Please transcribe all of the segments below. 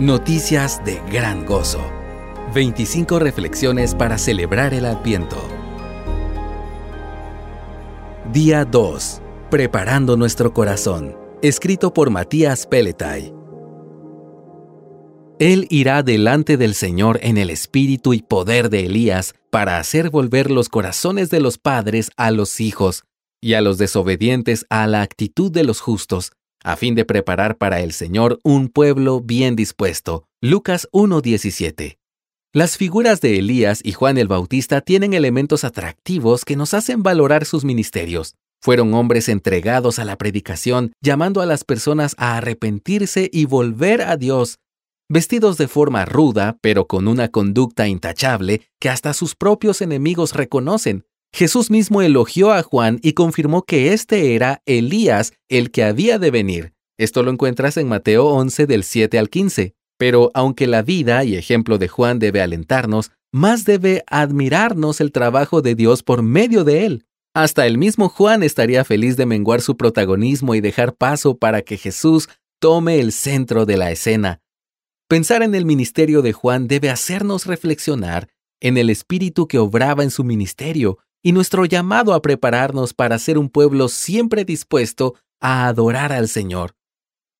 Noticias de gran gozo. 25 reflexiones para celebrar el Adviento. Día 2. Preparando nuestro corazón. Escrito por Matías Peletay. Él irá delante del Señor en el espíritu y poder de Elías para hacer volver los corazones de los padres a los hijos y a los desobedientes a la actitud de los justos a fin de preparar para el Señor un pueblo bien dispuesto. Lucas 1.17. Las figuras de Elías y Juan el Bautista tienen elementos atractivos que nos hacen valorar sus ministerios. Fueron hombres entregados a la predicación, llamando a las personas a arrepentirse y volver a Dios, vestidos de forma ruda, pero con una conducta intachable que hasta sus propios enemigos reconocen, Jesús mismo elogió a Juan y confirmó que este era Elías, el que había de venir. Esto lo encuentras en Mateo 11 del 7 al 15. Pero aunque la vida y ejemplo de Juan debe alentarnos, más debe admirarnos el trabajo de Dios por medio de él. Hasta el mismo Juan estaría feliz de menguar su protagonismo y dejar paso para que Jesús tome el centro de la escena. Pensar en el ministerio de Juan debe hacernos reflexionar en el espíritu que obraba en su ministerio y nuestro llamado a prepararnos para ser un pueblo siempre dispuesto a adorar al Señor.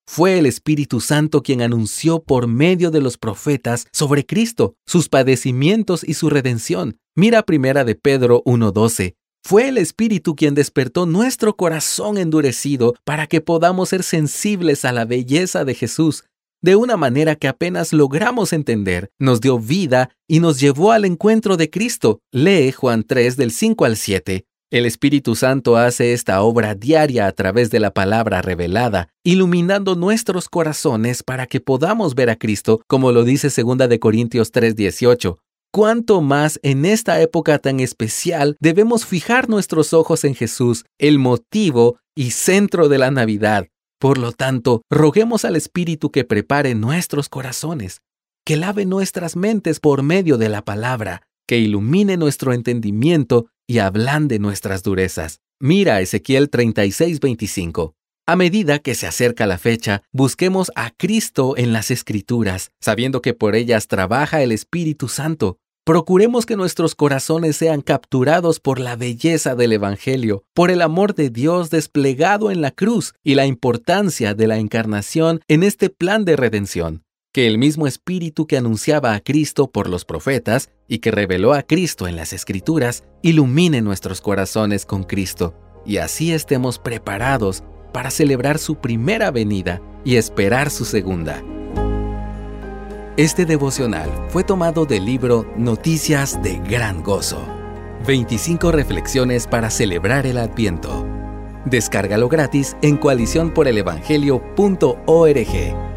Fue el Espíritu Santo quien anunció por medio de los profetas sobre Cristo, sus padecimientos y su redención. Mira primera de Pedro 1:12. Fue el Espíritu quien despertó nuestro corazón endurecido para que podamos ser sensibles a la belleza de Jesús, de una manera que apenas logramos entender, nos dio vida y nos llevó al encuentro de Cristo. Lee Juan 3 del 5 al 7. El Espíritu Santo hace esta obra diaria a través de la palabra revelada, iluminando nuestros corazones para que podamos ver a Cristo, como lo dice 2 de Corintios 3:18. Cuánto más en esta época tan especial debemos fijar nuestros ojos en Jesús, el motivo y centro de la Navidad, por lo tanto, roguemos al Espíritu que prepare nuestros corazones, que lave nuestras mentes por medio de la palabra, que ilumine nuestro entendimiento y ablande nuestras durezas. Mira Ezequiel 36:25. A medida que se acerca la fecha, busquemos a Cristo en las Escrituras, sabiendo que por ellas trabaja el Espíritu Santo, Procuremos que nuestros corazones sean capturados por la belleza del Evangelio, por el amor de Dios desplegado en la cruz y la importancia de la encarnación en este plan de redención. Que el mismo Espíritu que anunciaba a Cristo por los profetas y que reveló a Cristo en las Escrituras, ilumine nuestros corazones con Cristo, y así estemos preparados para celebrar su primera venida y esperar su segunda. Este devocional fue tomado del libro Noticias de Gran Gozo. 25 reflexiones para celebrar el Adviento. Descárgalo gratis en coaliciónporelevangelio.org.